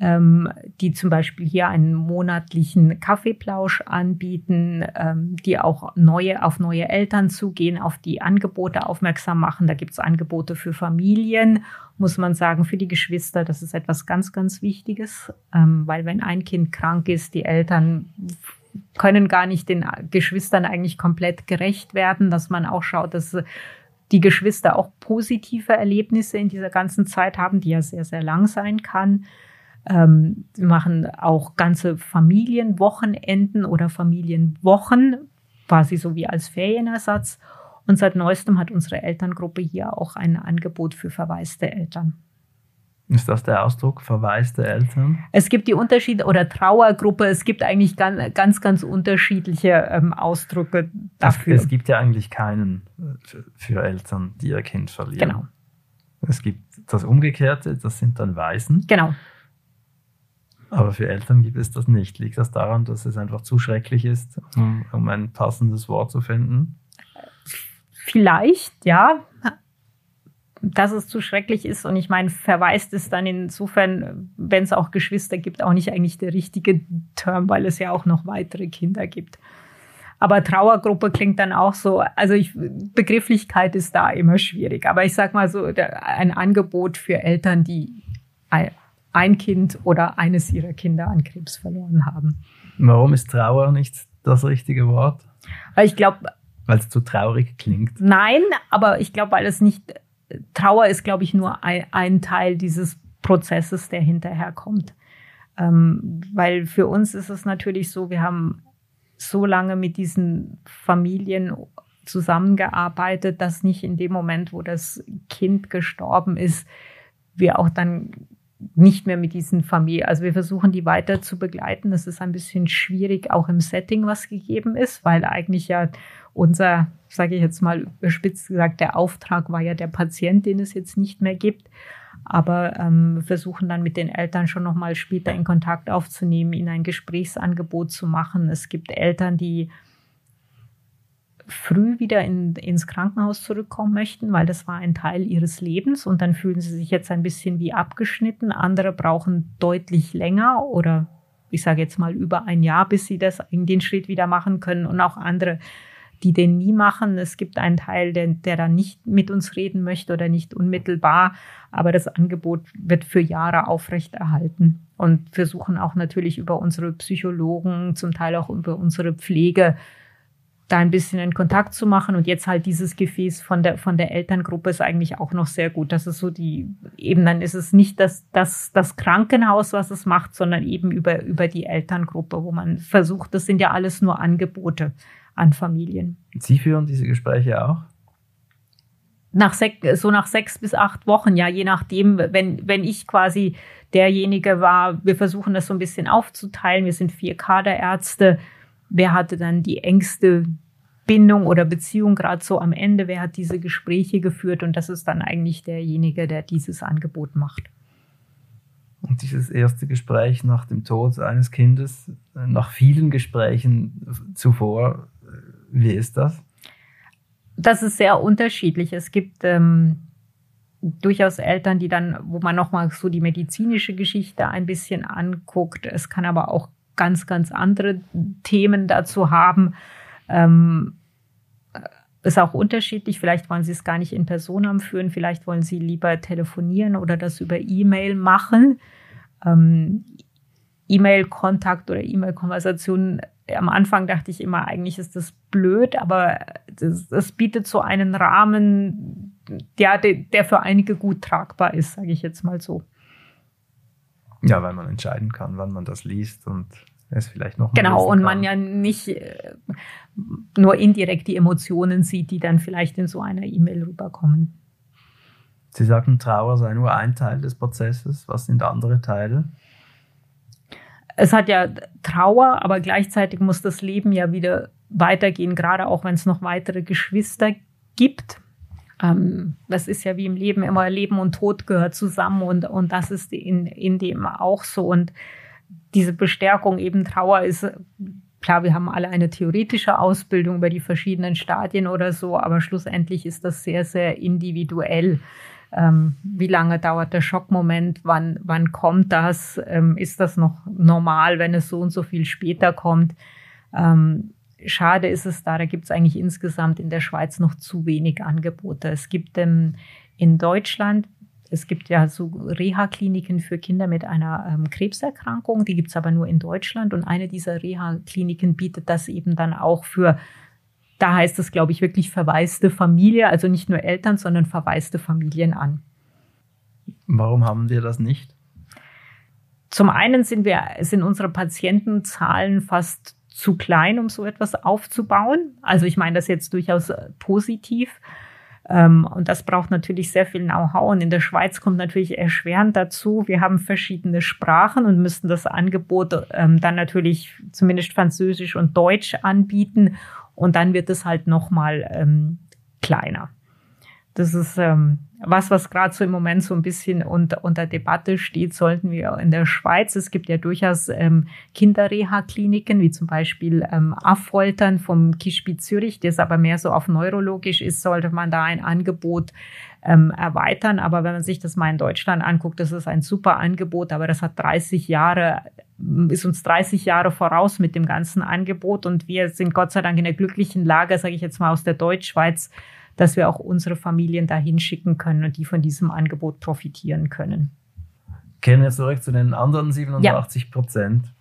Speaker 2: ähm, die zum Beispiel hier einen monatlichen Kaffeeplausch anbieten, ähm, die auch neue, auf neue Eltern zugehen, auf die Angebote aufmerksam machen. Da gibt es Angebote für Familien, muss man sagen, für die Geschwister. Das ist etwas ganz, ganz Wichtiges, ähm, weil wenn ein Kind krank ist, die Eltern können gar nicht den Geschwistern eigentlich komplett gerecht werden, dass man auch schaut, dass die Geschwister auch positive Erlebnisse in dieser ganzen Zeit haben, die ja sehr, sehr lang sein kann. Ähm, wir machen auch ganze Familienwochenenden oder Familienwochen, quasi so wie als Ferienersatz. Und seit neuestem hat unsere Elterngruppe hier auch ein Angebot für verwaiste Eltern.
Speaker 1: Ist das der Ausdruck, verwaiste Eltern?
Speaker 2: Es gibt die Unterschiede oder Trauergruppe, es gibt eigentlich ganz, ganz, ganz unterschiedliche ähm, Ausdrücke dafür.
Speaker 1: Es, es, gibt ja eigentlich keinen für, für Eltern, die ihr Kind verlieren.
Speaker 2: Genau.
Speaker 1: Es gibt das Umgekehrte, das sind dann Waisen.
Speaker 2: Genau.
Speaker 1: Aber für Eltern gibt es das nicht. Liegt das daran, dass es einfach zu schrecklich ist, um, um ein passendes Wort zu finden?
Speaker 2: Vielleicht, ja. Dass es zu schrecklich ist. Und ich meine, verweist es dann insofern, wenn es auch Geschwister gibt, auch nicht eigentlich der richtige Term, weil es ja auch noch weitere Kinder gibt. Aber Trauergruppe klingt dann auch so, also ich, Begrifflichkeit ist da immer schwierig. Aber ich sag mal so, ein Angebot für Eltern, die ein Kind oder eines ihrer Kinder an Krebs verloren haben.
Speaker 1: Warum ist Trauer nicht das richtige Wort?
Speaker 2: Weil ich glaube.
Speaker 1: Weil es zu traurig klingt.
Speaker 2: Nein, aber ich glaube, weil es nicht. Trauer ist, glaube ich, nur ein, ein, Teil dieses Prozesses, der hinterher kommt. Ähm, weil für uns ist es natürlich so, wir haben so lange mit diesen Familien zusammengearbeitet, dass nicht in dem Moment, wo das Kind gestorben ist, wir auch dann nicht mehr mit diesen Familien, also wir versuchen die weiter zu begleiten. Das ist ein bisschen schwierig, auch im Setting, was gegeben ist, weil eigentlich ja unser, sage ich jetzt mal überspitzt gesagt, der Auftrag war ja der Patient, den es jetzt nicht mehr gibt. Aber ähm, versuchen dann mit den Eltern schon nochmal später in Kontakt aufzunehmen, ihnen ein Gesprächsangebot zu machen. Es gibt Eltern, die früh wieder in, ins Krankenhaus zurückkommen möchten, weil das war ein Teil ihres Lebens und dann fühlen sie sich jetzt ein bisschen wie abgeschnitten. Andere brauchen deutlich länger oder ich sage jetzt mal über ein Jahr, bis sie das den Schritt wieder machen können und auch andere, die den nie machen. Es gibt einen Teil, der, der dann nicht mit uns reden möchte oder nicht unmittelbar, aber das Angebot wird für Jahre aufrechterhalten und versuchen auch natürlich über unsere Psychologen, zum Teil auch über unsere Pflege da ein bisschen in Kontakt zu machen. Und jetzt halt dieses Gefäß von der, von der Elterngruppe ist eigentlich auch noch sehr gut. Das ist so die, eben dann ist es nicht das, das, das Krankenhaus, was es macht, sondern eben über, über die Elterngruppe, wo man versucht, das sind ja alles nur Angebote an Familien.
Speaker 1: Sie führen diese Gespräche auch?
Speaker 2: Nach sech, so nach sechs bis acht Wochen, ja, je nachdem, wenn, wenn ich quasi derjenige war, wir versuchen das so ein bisschen aufzuteilen. Wir sind vier Kaderärzte wer hatte dann die engste Bindung oder Beziehung gerade so am Ende, wer hat diese Gespräche geführt und das ist dann eigentlich derjenige, der dieses Angebot macht.
Speaker 1: Und dieses erste Gespräch nach dem Tod eines Kindes, nach vielen Gesprächen zuvor, wie ist das?
Speaker 2: Das ist sehr unterschiedlich. Es gibt ähm, durchaus Eltern, die dann, wo man nochmal so die medizinische Geschichte ein bisschen anguckt. Es kann aber auch ganz, ganz andere Themen dazu haben. Ähm, ist auch unterschiedlich. Vielleicht wollen Sie es gar nicht in Person führen, vielleicht wollen Sie lieber telefonieren oder das über E-Mail machen. Ähm, E-Mail-Kontakt oder E-Mail-Konversation. Am Anfang dachte ich immer, eigentlich ist das blöd, aber das, das bietet so einen Rahmen, der, der für einige gut tragbar ist, sage ich jetzt mal so.
Speaker 1: Ja, weil man entscheiden kann, wann man das liest und es vielleicht noch
Speaker 2: Genau, und man ja nicht äh, nur indirekt die Emotionen sieht, die dann vielleicht in so einer E-Mail rüberkommen.
Speaker 1: Sie sagten, Trauer sei nur ein Teil des Prozesses. Was sind andere Teile?
Speaker 2: Es hat ja Trauer, aber gleichzeitig muss das Leben ja wieder weitergehen, gerade auch wenn es noch weitere Geschwister gibt. Ähm, das ist ja wie im Leben immer Leben und Tod gehört zusammen und, und das ist in, in dem auch so. Und diese Bestärkung eben Trauer ist, klar, wir haben alle eine theoretische Ausbildung über die verschiedenen Stadien oder so, aber schlussendlich ist das sehr, sehr individuell. Ähm, wie lange dauert der Schockmoment? Wann, wann kommt das? Ähm, ist das noch normal, wenn es so und so viel später kommt? Ähm, schade ist es da, da gibt es eigentlich insgesamt in der Schweiz noch zu wenig Angebote. Es gibt ähm, in Deutschland, es gibt ja so Reha-Kliniken für Kinder mit einer ähm, Krebserkrankung, die gibt es aber nur in Deutschland und eine dieser Reha-Kliniken bietet das eben dann auch für, da heißt es, glaube ich, wirklich verwaiste Familie, also nicht nur Eltern, sondern verwaiste Familien an.
Speaker 1: Warum haben wir das nicht?
Speaker 2: Zum einen sind wir, sind unsere Patientenzahlen fast zu klein, um so etwas aufzubauen. Also ich meine das jetzt durchaus äh, positiv. Ähm, und das braucht natürlich sehr viel Know-how. Und in der Schweiz kommt natürlich erschwerend dazu. Wir haben verschiedene Sprachen und müssen das Angebot ähm, dann natürlich zumindest Französisch und Deutsch anbieten. Und dann wird es halt nochmal ähm, kleiner. Das ist ähm, was, was gerade so im Moment so ein bisschen unter, unter Debatte steht, sollten wir in der Schweiz. Es gibt ja durchaus ähm, Kinderreha-Kliniken, wie zum Beispiel ähm, Affoltern vom Kischbi Zürich, das aber mehr so auf neurologisch ist, sollte man da ein Angebot ähm, erweitern. Aber wenn man sich das mal in Deutschland anguckt, das ist ein super Angebot, aber das hat 30 Jahre ist uns 30 Jahre voraus mit dem ganzen Angebot und wir sind Gott sei Dank in der glücklichen Lage, sage ich jetzt mal aus der Deutschschweiz, dass wir auch unsere Familien dahin schicken können und die von diesem Angebot profitieren können.
Speaker 1: Kehren wir zurück zu den anderen 87 Prozent. Ja.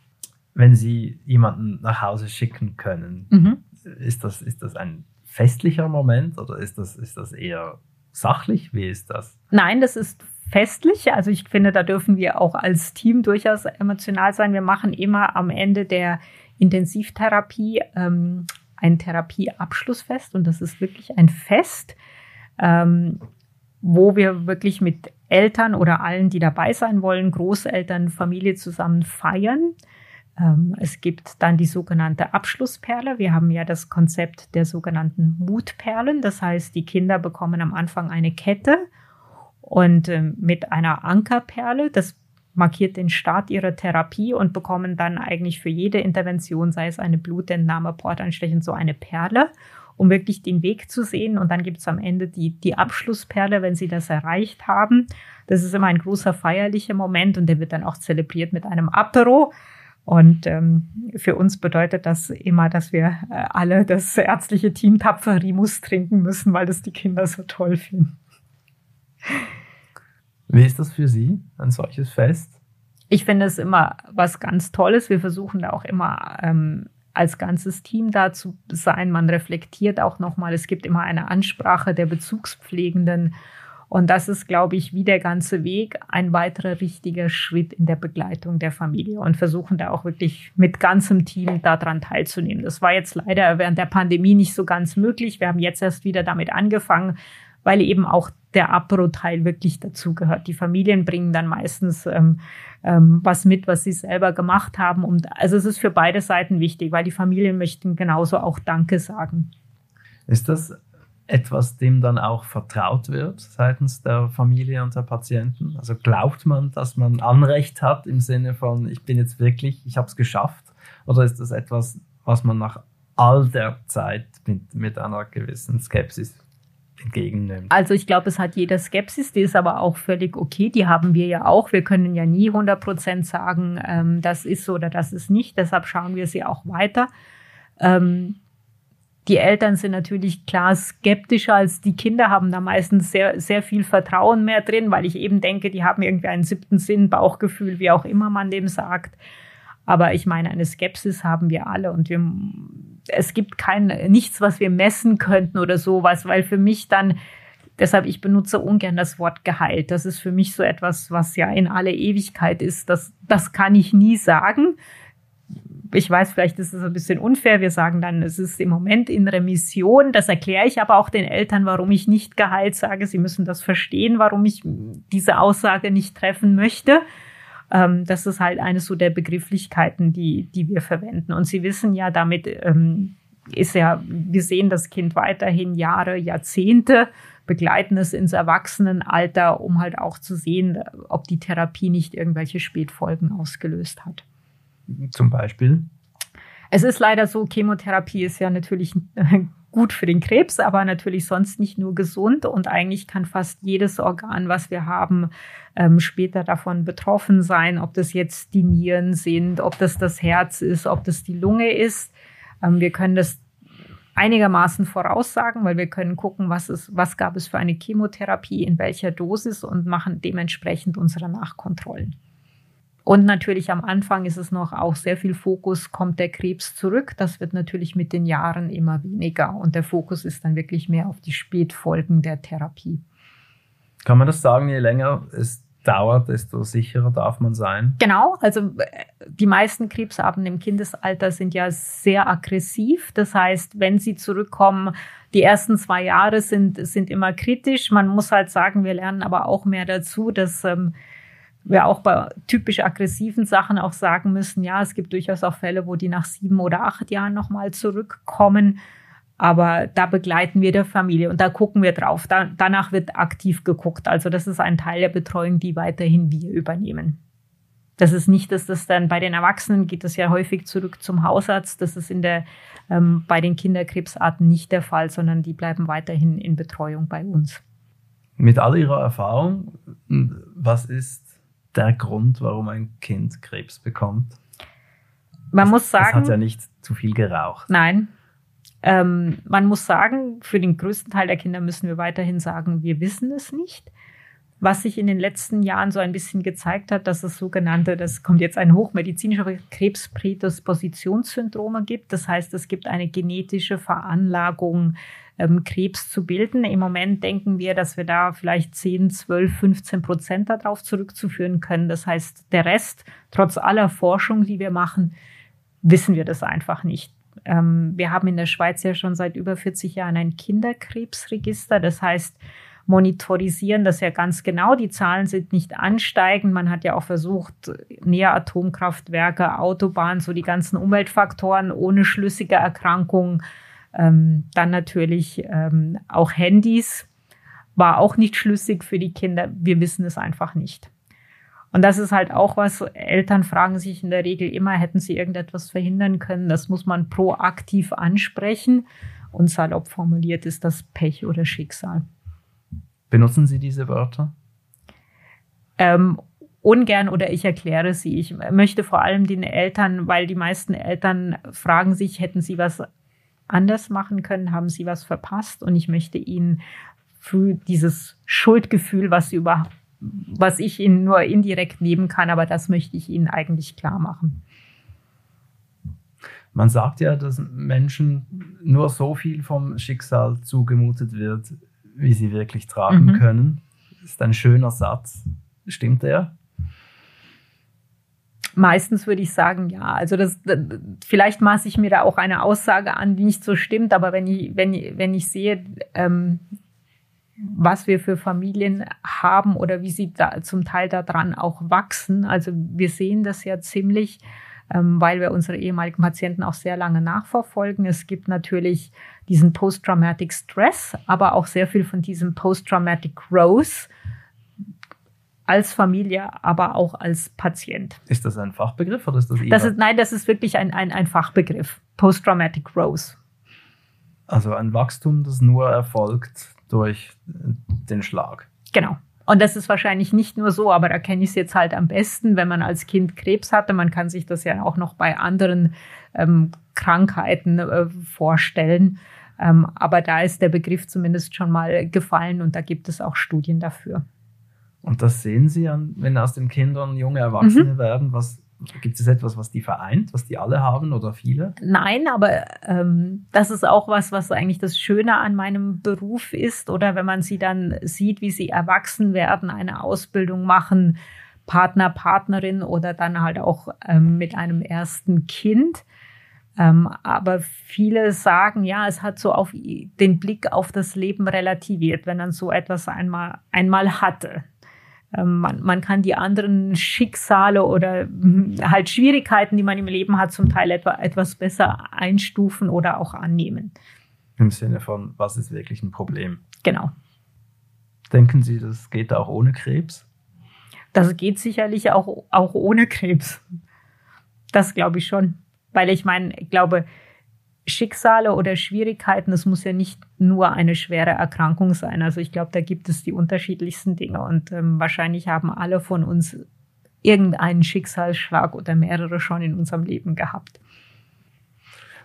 Speaker 1: Wenn Sie jemanden nach Hause schicken können, mhm. ist, das, ist das ein festlicher Moment oder ist das, ist das eher sachlich? Wie ist das?
Speaker 2: Nein, das ist festlich. Also ich finde, da dürfen wir auch als Team durchaus emotional sein. Wir machen immer am Ende der Intensivtherapie ähm, ein Therapieabschlussfest und das ist wirklich ein Fest, ähm, wo wir wirklich mit Eltern oder allen, die dabei sein wollen, Großeltern, Familie zusammen feiern. Ähm, es gibt dann die sogenannte Abschlussperle. Wir haben ja das Konzept der sogenannten Mutperlen. Das heißt, die Kinder bekommen am Anfang eine Kette und äh, mit einer Ankerperle. Das markiert den Start ihrer Therapie und bekommen dann eigentlich für jede Intervention, sei es eine Blutentnahme, Portanstechen, so eine Perle, um wirklich den Weg zu sehen. Und dann gibt es am Ende die, die Abschlussperle, wenn sie das erreicht haben. Das ist immer ein großer feierlicher Moment und der wird dann auch zelebriert mit einem Apero. Und ähm, für uns bedeutet das immer, dass wir äh, alle das ärztliche Team Tapferimus trinken müssen, weil das die Kinder so toll finden.
Speaker 1: Wie ist das für Sie, ein solches Fest?
Speaker 2: Ich finde es immer was ganz Tolles. Wir versuchen da auch immer ähm, als ganzes Team da zu sein. Man reflektiert auch nochmal. Es gibt immer eine Ansprache der Bezugspflegenden und das ist, glaube ich, wie der ganze Weg ein weiterer richtiger Schritt in der Begleitung der Familie und versuchen da auch wirklich mit ganzem Team daran teilzunehmen. Das war jetzt leider während der Pandemie nicht so ganz möglich. Wir haben jetzt erst wieder damit angefangen, weil eben auch der Apro-Teil wirklich dazugehört. Die Familien bringen dann meistens ähm, ähm, was mit, was sie selber gemacht haben. Und also es ist für beide Seiten wichtig, weil die Familien möchten genauso auch Danke sagen.
Speaker 1: Ist das etwas, dem dann auch vertraut wird seitens der Familie und der Patienten? Also glaubt man, dass man Anrecht hat im Sinne von, ich bin jetzt wirklich, ich habe es geschafft? Oder ist das etwas, was man nach all der Zeit mit, mit einer gewissen Skepsis entgegennimmt?
Speaker 2: Also ich glaube, es hat jeder Skepsis, die ist aber auch völlig okay. Die haben wir ja auch. Wir können ja nie 100 Prozent sagen, ähm, das ist so oder das ist nicht. Deshalb schauen wir sie auch weiter. Ähm, die Eltern sind natürlich klar skeptischer als die Kinder, haben da meistens sehr, sehr viel Vertrauen mehr drin, weil ich eben denke, die haben irgendwie einen siebten Sinn, Bauchgefühl, wie auch immer man dem sagt. Aber ich meine, eine Skepsis haben wir alle und wir, es gibt kein, nichts, was wir messen könnten oder sowas, weil für mich dann, deshalb ich benutze ungern das Wort geheilt. Das ist für mich so etwas, was ja in alle Ewigkeit ist. Das, das kann ich nie sagen ich weiß, vielleicht ist es ein bisschen unfair. Wir sagen dann, es ist im Moment in Remission. Das erkläre ich aber auch den Eltern, warum ich nicht geheilt sage. Sie müssen das verstehen, warum ich diese Aussage nicht treffen möchte. Ähm, das ist halt eine so der Begrifflichkeiten, die, die wir verwenden. Und Sie wissen ja, damit ähm, ist ja, wir sehen das Kind weiterhin Jahre, Jahrzehnte, begleiten es ins Erwachsenenalter, um halt auch zu sehen, ob die Therapie nicht irgendwelche Spätfolgen ausgelöst hat.
Speaker 1: Zum Beispiel?
Speaker 2: Es ist leider so, Chemotherapie ist ja natürlich gut für den Krebs, aber natürlich sonst nicht nur gesund und eigentlich kann fast jedes Organ, was wir haben, ähm, später davon betroffen sein, ob das jetzt die Nieren sind, ob das das Herz ist, ob das die Lunge ist. Ähm, wir können das einigermaßen voraussagen, weil wir können gucken, was, ist, was gab es für eine Chemotherapie, in welcher Dosis und machen dementsprechend unsere Nachkontrollen. Und natürlich am Anfang ist es noch auch sehr viel Fokus, kommt der Krebs zurück. Das wird natürlich mit den Jahren immer weniger. Und der Fokus ist dann wirklich mehr auf die Spätfolgen der Therapie.
Speaker 1: Kann man das sagen, je länger es dauert, desto sicherer darf man sein?
Speaker 2: Genau, also die meisten Krebsarten im Kindesalter sind ja sehr aggressiv. Das heißt, wenn sie zurückkommen, die ersten zwei Jahre sind, sind immer kritisch. Man muss halt sagen, wir lernen aber auch mehr dazu, dass ähm, wir auch bei typisch aggressiven Sachen auch sagen müssen, ja, es gibt durchaus auch Fälle, wo die nach sieben oder acht Jahren nochmal zurückkommen. Aber da begleiten wir der Familie und da gucken wir drauf. Da, danach wird aktiv geguckt. Also das ist ein Teil der Betreuung, die weiterhin wir übernehmen. Das ist nicht, dass das dann bei den Erwachsenen geht das ja häufig zurück zum Hausarzt. Das ist in der, ähm, bei den Kinderkrebsarten nicht der Fall, sondern die bleiben weiterhin in Betreuung bei uns.
Speaker 1: Mit all Ihrer Erfahrung, was ist der Grund, warum ein Kind Krebs bekommt?
Speaker 2: Man das, muss sagen.
Speaker 1: Es hat ja nicht zu viel geraucht.
Speaker 2: Nein. Ähm, man muss sagen, für den größten Teil der Kinder müssen wir weiterhin sagen, wir wissen es nicht. Was sich in den letzten Jahren so ein bisschen gezeigt hat, dass es sogenannte, das kommt jetzt ein hochmedizinischer Krebsprädispositionssyndrome gibt. Das heißt, es gibt eine genetische Veranlagung ähm, Krebs zu bilden. Im Moment denken wir, dass wir da vielleicht 10, 12, 15 Prozent darauf zurückzuführen können. Das heißt, der Rest, trotz aller Forschung, die wir machen, wissen wir das einfach nicht. ähm, wir haben in der Schweiz ja schon seit über 40 Jahren ein Kinderkrebsregister. Das heißt, monitorisieren das ja ganz genau. Die Zahlen sind nicht ansteigend. Man hat ja auch versucht, näher Atomkraftwerke, Autobahnen, so die ganzen Umweltfaktoren ohne schlüssige Erkrankungen. Ähm, dann natürlich ähm, auch Handys war auch nicht schlüssig für die Kinder. Wir wissen es einfach nicht. Und das ist halt auch was, Eltern fragen sich in der Regel immer, hätten sie irgendetwas verhindern können. Das muss man proaktiv ansprechen. Und salopp formuliert ist das Pech oder Schicksal.
Speaker 1: Benutzen Sie diese Wörter?
Speaker 2: Ähm, ungern oder ich erkläre sie. Ich möchte vor allem den Eltern, weil die meisten Eltern fragen sich, hätten sie was anders machen können, haben sie was verpasst und ich möchte ihnen früh dieses Schuldgefühl, was sie über, was ich ihnen nur indirekt nehmen kann, aber das möchte ich ihnen eigentlich klar machen.
Speaker 1: Man sagt ja, dass Menschen nur so viel vom Schicksal zugemutet wird, wie sie wirklich tragen mhm. können. Das ist ein schöner Satz. Stimmt der?
Speaker 2: Meistens würde ich sagen, ja. Also das, vielleicht maße ich mir da auch eine Aussage an, die nicht so stimmt, aber wenn ich, wenn, wenn ich sehe, ähm, was wir für Familien haben oder wie sie da zum Teil daran auch wachsen. Also wir sehen das ja ziemlich, ähm, weil wir unsere ehemaligen Patienten auch sehr lange nachverfolgen. Es gibt natürlich diesen Post-Traumatic Stress, aber auch sehr viel von diesem Post-Traumatic Growth als Familie, aber auch als Patient.
Speaker 1: Ist das ein Fachbegriff oder ist das,
Speaker 2: das ist, Nein, das ist wirklich ein, ein, ein Fachbegriff. Post-Traumatic Growth.
Speaker 1: Also ein Wachstum, das nur erfolgt durch den Schlag.
Speaker 2: Genau. Und das ist wahrscheinlich nicht nur so, aber da kenne ich es jetzt halt am besten, wenn man als Kind Krebs hatte. Man kann sich das ja auch noch bei anderen ähm, Krankheiten äh, vorstellen. Ähm, aber da ist der Begriff zumindest schon mal gefallen und da gibt es auch Studien dafür.
Speaker 1: Und das sehen Sie, an, wenn aus den Kindern junge Erwachsene mhm. werden, was Gibt es etwas, was die vereint, was die alle haben oder viele?
Speaker 2: Nein, aber ähm, das ist auch was, was eigentlich das Schöne an meinem Beruf ist. Oder wenn man sie dann sieht, wie sie erwachsen werden, eine Ausbildung machen, Partner, Partnerin oder dann halt auch ähm, mit einem ersten Kind. Ähm, aber viele sagen, ja, es hat so auf den Blick auf das Leben relativiert, wenn man so etwas einmal, einmal hatte. Ähm, man, man kann die anderen Schicksale oder hm, halt Schwierigkeiten, die man im Leben hat, zum Teil etwa, etwas besser einstufen oder auch annehmen.
Speaker 1: Im Sinne von, was ist wirklich ein Problem?
Speaker 2: Genau.
Speaker 1: Denken Sie, das geht auch ohne Krebs?
Speaker 2: Das geht sicherlich auch, auch ohne Krebs. Das glaube ich schon. Weil ich meine, ich glaube, Schicksale oder Schwierigkeiten, es muss ja nicht nur eine schwere Erkrankung sein. Also ich glaube, da gibt es die unterschiedlichsten Dinge und ähm, wahrscheinlich haben alle von uns irgendeinen Schicksalsschlag oder mehrere schon in unserem Leben gehabt.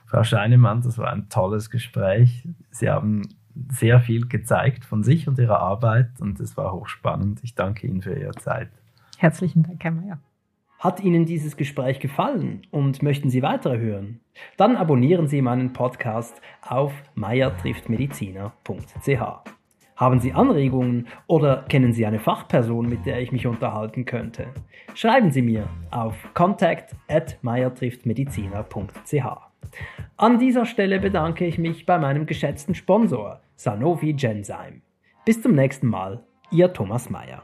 Speaker 1: Frau Scheinemann, das war ein tolles Gespräch. Sie haben sehr viel gezeigt von sich und Ihrer Arbeit und es war hochspannend. Ich danke Ihnen für Ihre Zeit.
Speaker 2: Herzlichen Dank, Herr Mayer.
Speaker 1: Hat Ihnen dieses Gespräch gefallen und möchten Sie weitere hören? Dann abonnieren Sie meinen Podcast auf meiertrifftmediziner.ch. Haben Sie Anregungen oder kennen Sie eine Fachperson, mit der ich mich unterhalten könnte? Schreiben Sie mir auf contact at meiertrifftmediziner.ch. An dieser Stelle bedanke ich mich bei meinem geschätzten Sponsor Sanofi Genzyme. Bis zum nächsten Mal, Ihr Thomas Meyer.